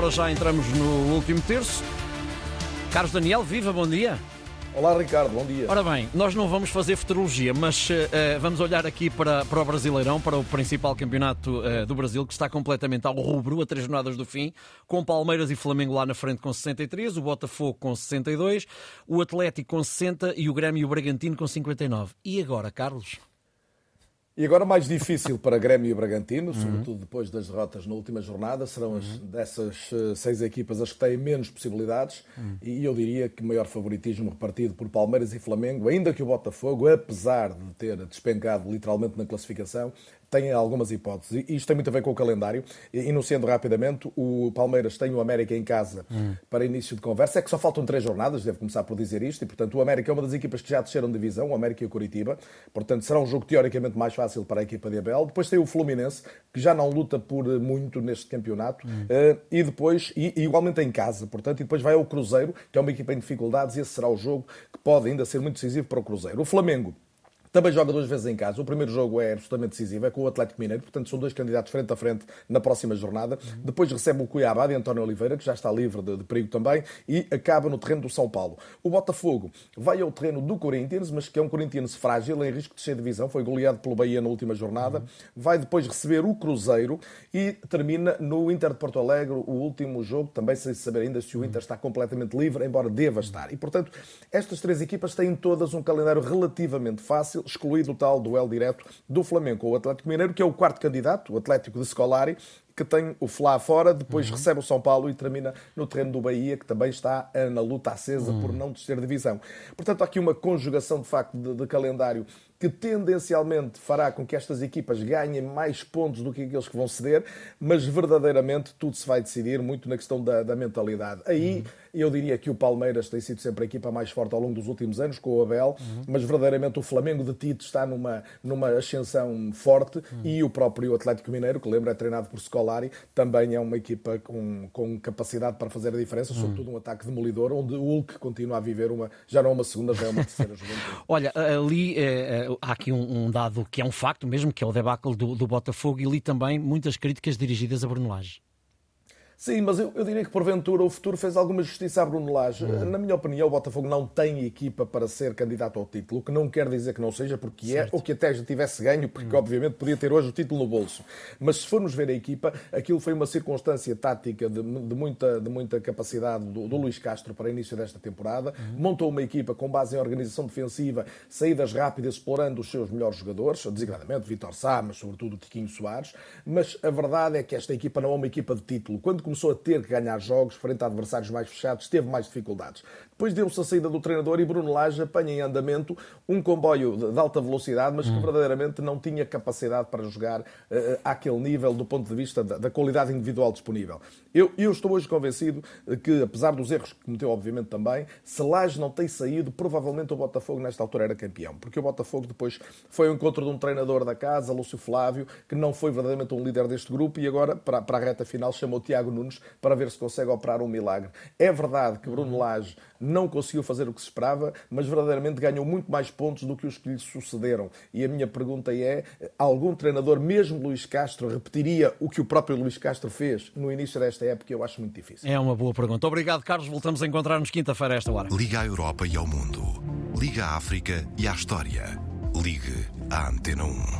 para já entramos no último terço. Carlos Daniel, viva, bom dia. Olá Ricardo, bom dia. Ora bem, nós não vamos fazer futurologia, mas uh, vamos olhar aqui para, para o Brasileirão, para o principal campeonato uh, do Brasil, que está completamente ao rubro, a três jornadas do fim, com Palmeiras e Flamengo lá na frente com 63, o Botafogo com 62, o Atlético com 60 e o Grêmio e o Bragantino com 59. E agora, Carlos? E agora mais difícil para Grêmio e Bragantino, uhum. sobretudo depois das derrotas na última jornada, serão as, uhum. dessas uh, seis equipas as que têm menos possibilidades uhum. e eu diria que maior favoritismo repartido por Palmeiras e Flamengo, ainda que o Botafogo, apesar de ter despencado literalmente na classificação, têm algumas hipóteses. E isto tem muito a ver com o calendário. Enunciando rapidamente, o Palmeiras tem o América em casa hum. para início de conversa. É que só faltam três jornadas, devo começar por dizer isto. E, portanto, o América é uma das equipas que já desceram de divisão, o América e o Curitiba. Portanto, será um jogo teoricamente mais fácil para a equipa de Abel. Depois tem o Fluminense, que já não luta por muito neste campeonato. Hum. Uh, e depois, e, e, igualmente em casa, portanto, e depois vai ao Cruzeiro, que é uma equipa em dificuldades, e esse será o jogo que pode ainda ser muito decisivo para o Cruzeiro. O Flamengo também joga duas vezes em casa. O primeiro jogo é absolutamente decisivo, é com o Atlético Mineiro, portanto são dois candidatos frente a frente na próxima jornada. Uhum. Depois recebe o Cuiabá de António Oliveira, que já está livre de, de, perigo também, e acaba no terreno do São Paulo. O Botafogo vai ao terreno do Corinthians, mas que é um Corinthians frágil, em risco de ser divisão, foi goleado pelo Bahia na última jornada. Uhum. Vai depois receber o Cruzeiro e termina no Inter de Porto Alegre, o último jogo, também sem saber ainda se o Inter está completamente livre, embora deva estar. E portanto, estas três equipas têm todas um calendário relativamente fácil, excluído o tal duelo direto do Flamengo com o Atlético Mineiro, que é o quarto candidato, o Atlético de Scolari, que tem o Flá fora, depois uhum. recebe o São Paulo e termina no terreno do Bahia, que também está na luta acesa uhum. por não descer divisão. Portanto, há aqui uma conjugação de facto de, de calendário que tendencialmente fará com que estas equipas ganhem mais pontos do que aqueles que vão ceder, mas verdadeiramente tudo se vai decidir muito na questão da, da mentalidade. Aí uhum. eu diria que o Palmeiras tem sido sempre a equipa mais forte ao longo dos últimos anos, com o Abel, uhum. mas verdadeiramente o Flamengo de Tito está numa, numa ascensão forte uhum. e o próprio Atlético Mineiro, que lembra é treinado por Também é uma equipa com, com capacidade para fazer a diferença, sobretudo um ataque demolidor, onde o Hulk continua a viver uma, já não é uma segunda, já é uma terceira juventude. Olha, ali. É, há aqui um, um, dado que é um facto mesmo, que é o debacle do, do Botafogo, e li também muitas críticas dirigidas a Bruno Lage. Sim, mas eu, eu, diria que porventura o futuro fez alguma justiça a Bruno Lage. Uhum. Na minha opinião, o Botafogo não tem equipa para ser candidato ao título, o que não quer dizer que não seja, porque é, certo. é, ou que até já tivesse ganho, porque uhum. obviamente podia ter hoje o título no bolso. Mas se formos ver a equipa, aquilo foi uma circunstância tática de, de muita, de muita capacidade do, do, Luís Castro para início desta temporada. Uhum. Montou uma equipa com base em organização defensiva, saídas rápidas, explorando os seus melhores jogadores, designadamente Vitor Sá, mas sobretudo Tiquinho Soares. Mas a verdade é que esta equipa não é uma equipa de título. Quando começou a ter que ganhar jogos frente a adversários mais fechados, teve mais dificuldades. Depois deu-se a saída do treinador e Bruno Lage apanha em andamento um comboio de alta velocidade, mas que hum. verdadeiramente não tinha capacidade para jogar uh, àquele nível do ponto de vista da, da qualidade individual disponível. Eu, eu, estou hoje convencido que, apesar dos erros que cometeu, obviamente, também, se Lage não tem saído, provavelmente o Botafogo nesta altura era campeão. Porque o Botafogo depois foi ao encontro de um treinador da casa, Lúcio Flávio, que não foi verdadeiramente um líder deste grupo e agora, para, para a reta final, chamou Tiago Nunes para ver se consegue operar um milagre. É verdade que Bruno Lage não conseguiu fazer o que se esperava, mas verdadeiramente ganhou muito mais pontos do que os que lhe sucederam. E a minha pergunta é: algum treinador, mesmo Luís Castro, repetiria o que o próprio Luís Castro fez no início desta época? Eu acho muito difícil. É uma boa pergunta. Obrigado, Carlos. Voltamos a encontrar-nos quinta-feira a esta hora. Liga à Europa e ao mundo. Liga à África e à História. Ligue à Antena 1.